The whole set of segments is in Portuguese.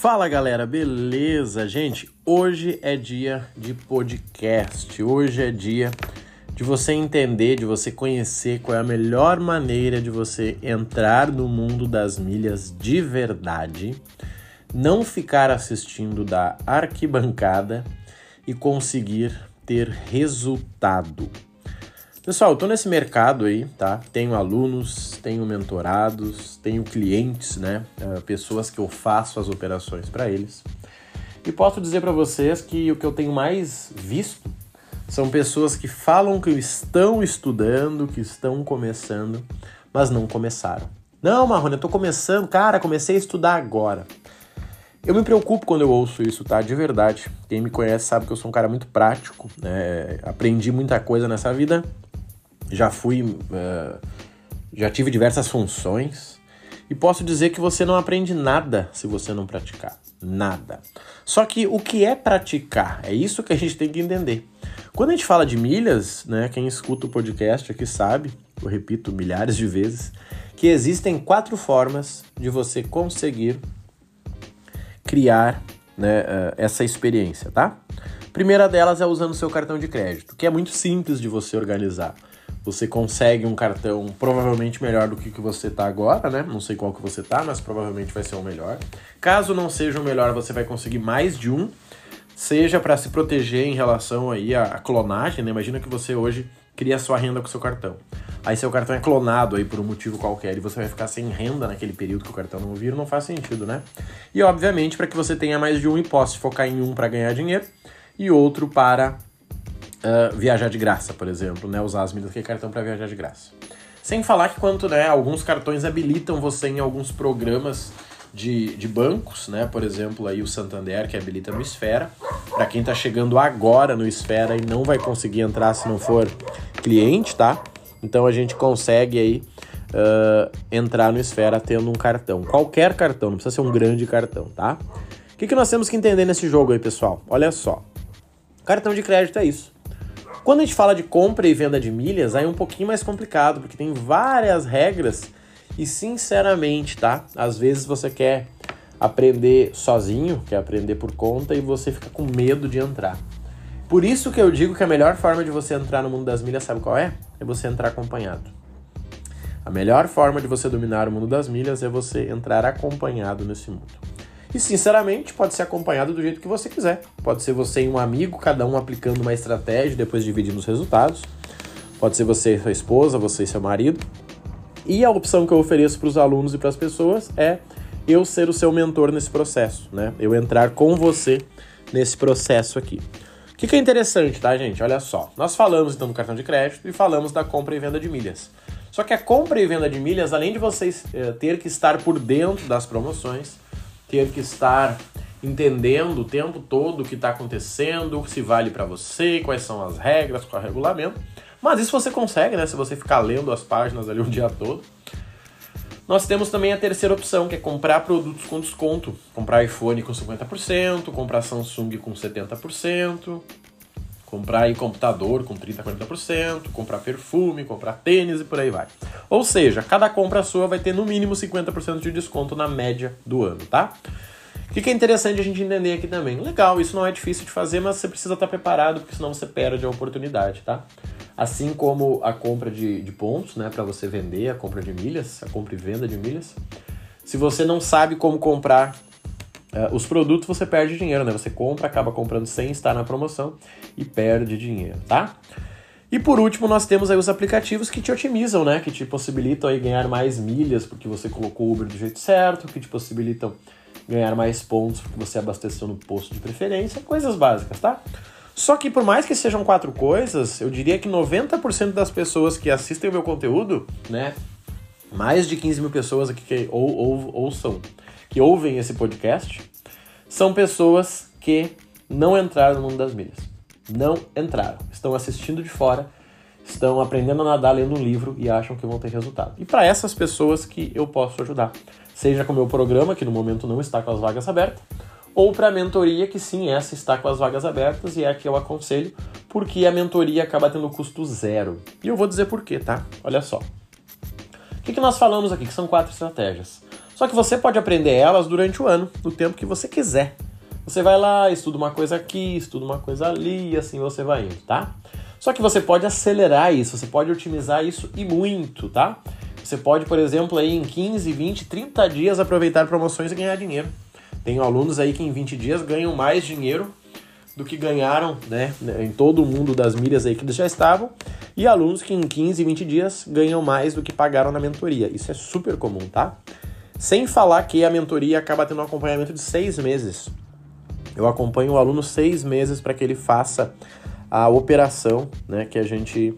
Fala galera, beleza? Gente, hoje é dia de podcast. Hoje é dia de você entender, de você conhecer qual é a melhor maneira de você entrar no mundo das milhas de verdade, não ficar assistindo da arquibancada e conseguir ter resultado. Pessoal, eu tô nesse mercado aí, tá? Tenho alunos, tenho mentorados, tenho clientes, né? Uh, pessoas que eu faço as operações para eles. E posso dizer para vocês que o que eu tenho mais visto são pessoas que falam que estão estudando, que estão começando, mas não começaram. Não, Marrone, eu tô começando, cara, comecei a estudar agora. Eu me preocupo quando eu ouço isso, tá? De verdade. Quem me conhece sabe que eu sou um cara muito prático, né? Aprendi muita coisa nessa vida já fui. Uh, já tive diversas funções e posso dizer que você não aprende nada se você não praticar. Nada. Só que o que é praticar? É isso que a gente tem que entender. Quando a gente fala de milhas, né, quem escuta o podcast aqui sabe, eu repito milhares de vezes, que existem quatro formas de você conseguir criar né, uh, essa experiência, tá? primeira delas é usando seu cartão de crédito, que é muito simples de você organizar você consegue um cartão provavelmente melhor do que que você tá agora, né? Não sei qual que você tá, mas provavelmente vai ser o melhor. Caso não seja o melhor, você vai conseguir mais de um, seja para se proteger em relação aí à clonagem, né? Imagina que você hoje cria sua renda com seu cartão. Aí seu cartão é clonado aí por um motivo qualquer e você vai ficar sem renda naquele período que o cartão não vira, não faz sentido, né? E obviamente para que você tenha mais de um e possa focar em um para ganhar dinheiro e outro para uh, viajar de graça, por exemplo, né? Usar as milhas que é cartão para viajar de graça. Sem falar que quanto, né, alguns cartões habilitam você em alguns programas de, de bancos, né? Por exemplo, aí o Santander que habilita no Esfera. Para quem está chegando agora no Esfera e não vai conseguir entrar se não for cliente, tá? Então a gente consegue aí uh, entrar no Esfera tendo um cartão. Qualquer cartão, não precisa ser um grande cartão, tá? O que, que nós temos que entender nesse jogo aí, pessoal? Olha só. Cartão de crédito é isso. Quando a gente fala de compra e venda de milhas, aí é um pouquinho mais complicado, porque tem várias regras e sinceramente, tá? Às vezes você quer aprender sozinho, quer aprender por conta e você fica com medo de entrar. Por isso que eu digo que a melhor forma de você entrar no mundo das milhas, sabe qual é? É você entrar acompanhado. A melhor forma de você dominar o mundo das milhas é você entrar acompanhado nesse mundo. E sinceramente, pode ser acompanhado do jeito que você quiser. Pode ser você e um amigo, cada um aplicando uma estratégia, depois dividindo os resultados. Pode ser você e sua esposa, você e seu marido. E a opção que eu ofereço para os alunos e para as pessoas é eu ser o seu mentor nesse processo, né? Eu entrar com você nesse processo aqui. O que, que é interessante, tá, gente? Olha só. Nós falamos então do cartão de crédito e falamos da compra e venda de milhas. Só que a compra e venda de milhas, além de vocês eh, ter que estar por dentro das promoções, ter que estar entendendo o tempo todo o que está acontecendo, se vale para você, quais são as regras, qual é o regulamento. Mas isso você consegue, né? Se você ficar lendo as páginas ali o dia todo. Nós temos também a terceira opção, que é comprar produtos com desconto. Comprar iPhone com 50%, comprar Samsung com 70%, comprar aí computador com 30%, 40%, comprar perfume, comprar tênis e por aí vai. Ou seja, cada compra sua vai ter no mínimo 50% de desconto na média do ano, tá? O que é interessante a gente entender aqui também? Legal, isso não é difícil de fazer, mas você precisa estar preparado, porque senão você perde a oportunidade, tá? Assim como a compra de, de pontos, né, para você vender, a compra de milhas, a compra e venda de milhas. Se você não sabe como comprar Uh, os produtos você perde dinheiro, né? Você compra, acaba comprando sem estar na promoção e perde dinheiro, tá? E por último, nós temos aí os aplicativos que te otimizam, né? Que te possibilitam aí ganhar mais milhas porque você colocou o Uber do jeito certo, que te possibilitam ganhar mais pontos porque você abasteceu no posto de preferência, coisas básicas, tá? Só que por mais que sejam quatro coisas, eu diria que 90% das pessoas que assistem o meu conteúdo, né? Mais de 15 mil pessoas aqui que ou, ou, que ouvem esse podcast são pessoas que não entraram no mundo das milhas. Não entraram. Estão assistindo de fora, estão aprendendo a nadar lendo um livro e acham que vão ter resultado. E para essas pessoas que eu posso ajudar, seja com o meu programa, que no momento não está com as vagas abertas, ou para a mentoria, que sim, essa está com as vagas abertas e é a que eu aconselho, porque a mentoria acaba tendo custo zero. E eu vou dizer por quê, tá? Olha só. Que, que nós falamos aqui? Que são quatro estratégias. Só que você pode aprender elas durante o ano, no tempo que você quiser. Você vai lá, estuda uma coisa aqui, estuda uma coisa ali, e assim você vai indo, tá? Só que você pode acelerar isso, você pode otimizar isso e muito, tá? Você pode, por exemplo, aí em 15, 20, 30 dias aproveitar promoções e ganhar dinheiro. Tenho alunos aí que em 20 dias ganham mais dinheiro do que ganharam, né, em todo o mundo das milhas aí que eles já estavam, e alunos que em 15, 20 dias ganham mais do que pagaram na mentoria. Isso é super comum, tá? Sem falar que a mentoria acaba tendo um acompanhamento de seis meses. Eu acompanho o aluno seis meses para que ele faça a operação, né, que a gente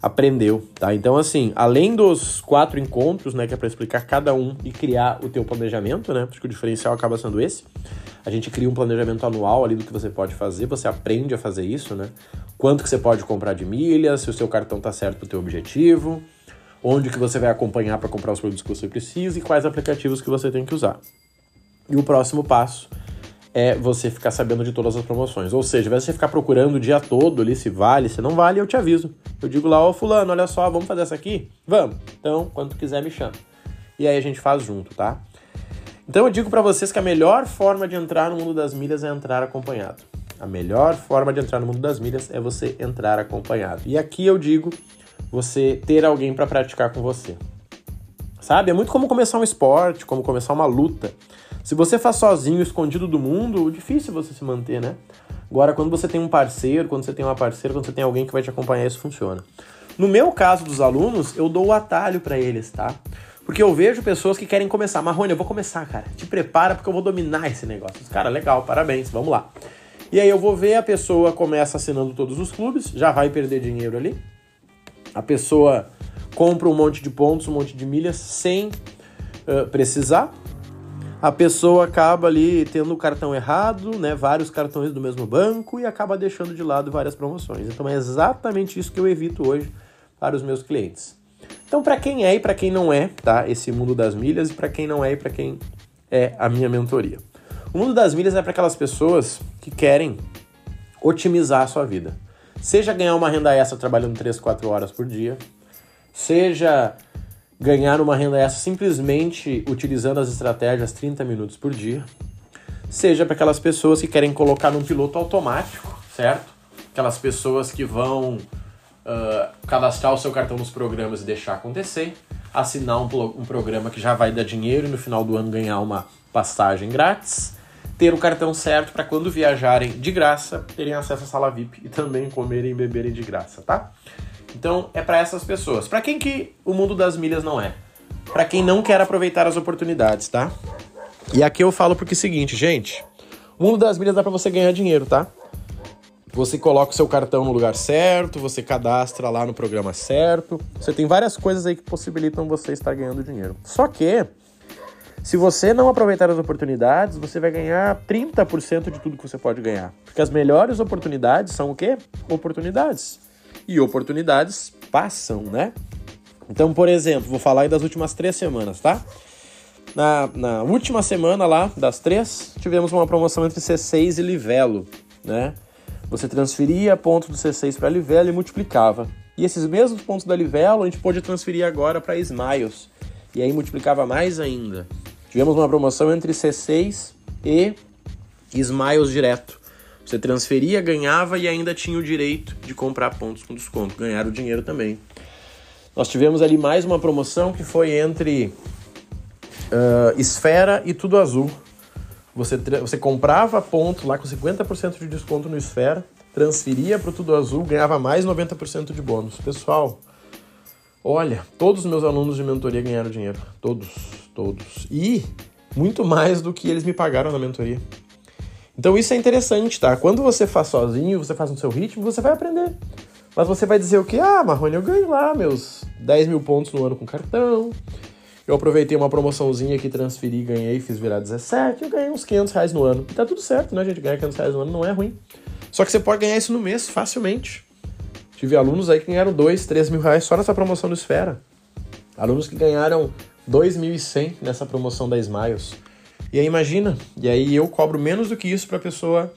aprendeu, tá? Então, assim, além dos quatro encontros, né, que é para explicar cada um e criar o teu planejamento, né? Acho que o diferencial acaba sendo esse. A gente cria um planejamento anual ali do que você pode fazer, você aprende a fazer isso, né? Quanto que você pode comprar de milhas, se o seu cartão tá certo para o teu objetivo, onde que você vai acompanhar para comprar os produtos que você precisa e quais aplicativos que você tem que usar. E o próximo passo é você ficar sabendo de todas as promoções. Ou seja, vai você ficar procurando o dia todo ali se vale, se não vale, eu te aviso. Eu digo lá, ó, fulano, olha só, vamos fazer essa aqui? Vamos. Então, quando quiser, me chama. E aí a gente faz junto, tá? Então eu digo para vocês que a melhor forma de entrar no mundo das milhas é entrar acompanhado. A melhor forma de entrar no mundo das milhas é você entrar acompanhado. E aqui eu digo você ter alguém para praticar com você. Sabe? É muito como começar um esporte, como começar uma luta. Se você faz sozinho, escondido do mundo, difícil você se manter, né? Agora, quando você tem um parceiro, quando você tem uma parceira, quando você tem alguém que vai te acompanhar, isso funciona. No meu caso dos alunos, eu dou o atalho para eles, tá? Porque eu vejo pessoas que querem começar. Marrone, eu vou começar, cara. Te prepara porque eu vou dominar esse negócio. Cara, legal, parabéns, vamos lá. E aí eu vou ver a pessoa começa assinando todos os clubes, já vai perder dinheiro ali. A pessoa compra um monte de pontos, um monte de milhas sem uh, precisar a pessoa acaba ali tendo o cartão errado, né, vários cartões do mesmo banco e acaba deixando de lado várias promoções. Então é exatamente isso que eu evito hoje para os meus clientes. Então para quem é e para quem não é, tá? Esse mundo das milhas e para quem não é e para quem é a minha mentoria. O mundo das milhas é para aquelas pessoas que querem otimizar a sua vida. Seja ganhar uma renda extra trabalhando 3, 4 horas por dia, seja ganhar uma renda extra simplesmente utilizando as estratégias 30 minutos por dia, seja para aquelas pessoas que querem colocar num piloto automático, certo? Aquelas pessoas que vão uh, cadastrar o seu cartão nos programas e deixar acontecer, assinar um, um programa que já vai dar dinheiro e no final do ano ganhar uma passagem grátis, ter o cartão certo para quando viajarem de graça terem acesso à sala VIP e também comerem e beberem de graça, tá? Então é para essas pessoas. Para quem que o mundo das milhas não é? Para quem não quer aproveitar as oportunidades, tá? E aqui eu falo porque é o seguinte, gente, o mundo das milhas dá para você ganhar dinheiro, tá? Você coloca o seu cartão no lugar certo, você cadastra lá no programa certo. Você tem várias coisas aí que possibilitam você estar ganhando dinheiro. Só que se você não aproveitar as oportunidades, você vai ganhar 30% de tudo que você pode ganhar. Porque as melhores oportunidades são o quê? Oportunidades e oportunidades passam, né? Então, por exemplo, vou falar aí das últimas três semanas, tá? Na, na última semana lá, das três, tivemos uma promoção entre C6 e Livelo, né? Você transferia pontos do C6 para Livelo e multiplicava. E esses mesmos pontos da Livelo a gente pôde transferir agora para Smiles. E aí multiplicava mais ainda. Tivemos uma promoção entre C6 e Smiles direto. Você transferia, ganhava e ainda tinha o direito de comprar pontos com desconto, ganhar o dinheiro também. Nós tivemos ali mais uma promoção que foi entre uh, Esfera e Tudo Azul. Você, você comprava pontos lá com 50% de desconto no Esfera, transferia para o Tudo Azul, ganhava mais 90% de bônus. Pessoal, olha, todos os meus alunos de mentoria ganharam dinheiro. Todos, todos. E muito mais do que eles me pagaram na mentoria. Então isso é interessante, tá? Quando você faz sozinho, você faz no seu ritmo, você vai aprender. Mas você vai dizer o que? Ah, Marrone, eu ganhei lá meus 10 mil pontos no ano com cartão. Eu aproveitei uma promoçãozinha que transferi, ganhei, fiz virar 17. Eu ganhei uns 500 reais no ano. E tá tudo certo, né, gente? Ganhar 500 reais no ano não é ruim. Só que você pode ganhar isso no mês facilmente. Tive alunos aí que ganharam 2, 3 mil reais só nessa promoção do Esfera. Alunos que ganharam 2.100 nessa promoção da Smiles. E aí imagina, e aí eu cobro menos do que isso para a pessoa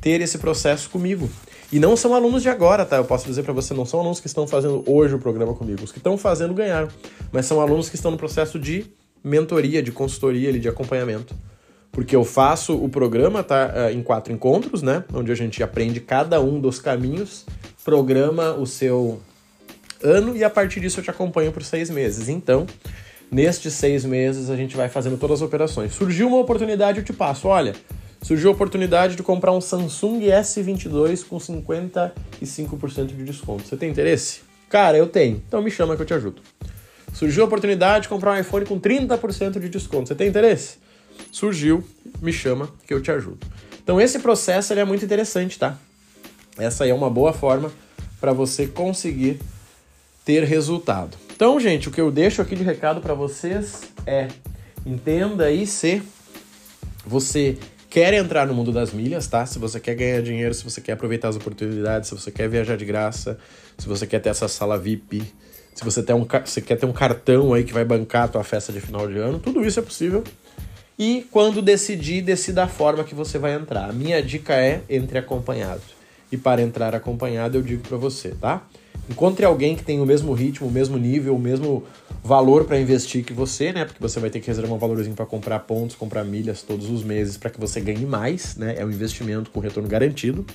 ter esse processo comigo. E não são alunos de agora, tá? Eu posso dizer para você, não são alunos que estão fazendo hoje o programa comigo. Os que estão fazendo ganharam, mas são alunos que estão no processo de mentoria, de consultoria, de acompanhamento. Porque eu faço o programa tá, eh, em quatro encontros, né? Onde a gente aprende cada um dos caminhos, programa o seu ano e a partir disso eu te acompanho por seis meses. Então, nestes seis meses a gente vai fazendo todas as operações. Surgiu uma oportunidade, eu te passo. Olha, surgiu a oportunidade de comprar um Samsung S22 com 55% de desconto. Você tem interesse? Cara, eu tenho. Então me chama que eu te ajudo. Surgiu a oportunidade de comprar um iPhone com 30% de desconto. Você tem interesse? Surgiu, me chama que eu te ajudo. Então esse processo é muito interessante, tá? Essa aí é uma boa forma para você conseguir ter resultado. Então, gente, o que eu deixo aqui de recado para vocês é entenda aí se você quer entrar no mundo das milhas, tá? Se você quer ganhar dinheiro, se você quer aproveitar as oportunidades, se você quer viajar de graça, se você quer ter essa sala VIP, se você, tem um, você quer ter um cartão aí que vai bancar a tua festa de final de ano, tudo isso é possível. E quando decidir, decida a forma que você vai entrar. A minha dica é entre acompanhado. E para entrar acompanhado, eu digo para você, tá? Encontre alguém que tem o mesmo ritmo, o mesmo nível, o mesmo valor para investir que você, né? Porque você vai ter que reservar um valorzinho para comprar pontos, comprar milhas todos os meses para que você ganhe mais, né? É um investimento com retorno garantido.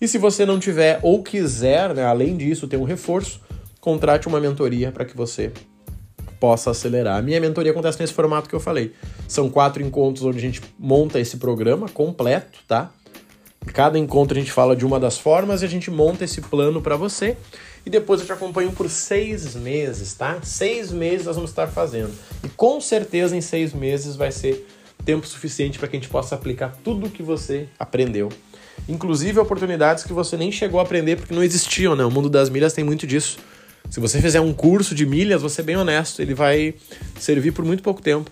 E se você não tiver ou quiser, né, além disso, ter um reforço, contrate uma mentoria para que você possa acelerar. A minha mentoria acontece nesse formato que eu falei. São quatro encontros onde a gente monta esse programa completo, tá? Cada encontro a gente fala de uma das formas e a gente monta esse plano para você. E depois eu te acompanho por seis meses, tá? Seis meses nós vamos estar fazendo. E com certeza em seis meses vai ser tempo suficiente para que a gente possa aplicar tudo o que você aprendeu. Inclusive oportunidades que você nem chegou a aprender porque não existiam, né? O mundo das milhas tem muito disso. Se você fizer um curso de milhas, você é bem honesto, ele vai servir por muito pouco tempo.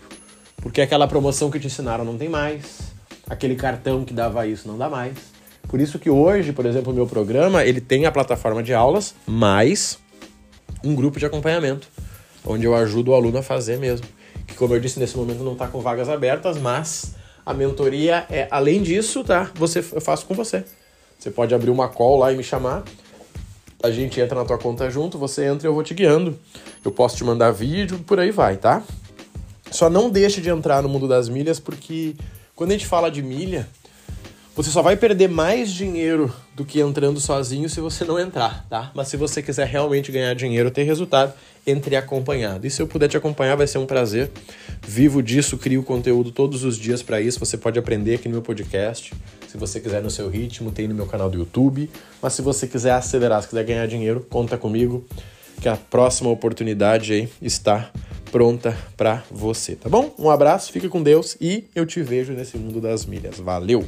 Porque aquela promoção que te ensinaram não tem mais aquele cartão que dava isso não dá mais. Por isso que hoje, por exemplo, o meu programa, ele tem a plataforma de aulas, mais um grupo de acompanhamento, onde eu ajudo o aluno a fazer mesmo. Que como eu disse, nesse momento não está com vagas abertas, mas a mentoria é, além disso, tá? Você, eu faço com você. Você pode abrir uma call lá e me chamar. A gente entra na tua conta junto, você entra e eu vou te guiando. Eu posso te mandar vídeo, por aí vai, tá? Só não deixe de entrar no mundo das milhas porque quando a gente fala de milha, você só vai perder mais dinheiro do que entrando sozinho se você não entrar, tá? Mas se você quiser realmente ganhar dinheiro, ter resultado, entre acompanhado. E se eu puder te acompanhar, vai ser um prazer. Vivo disso, crio conteúdo todos os dias para isso. Você pode aprender aqui no meu podcast. Se você quiser no seu ritmo, tem no meu canal do YouTube. Mas se você quiser acelerar, se quiser ganhar dinheiro, conta comigo que a próxima oportunidade aí está pronta para você, tá bom? Um abraço, fica com Deus e eu te vejo nesse mundo das milhas. Valeu!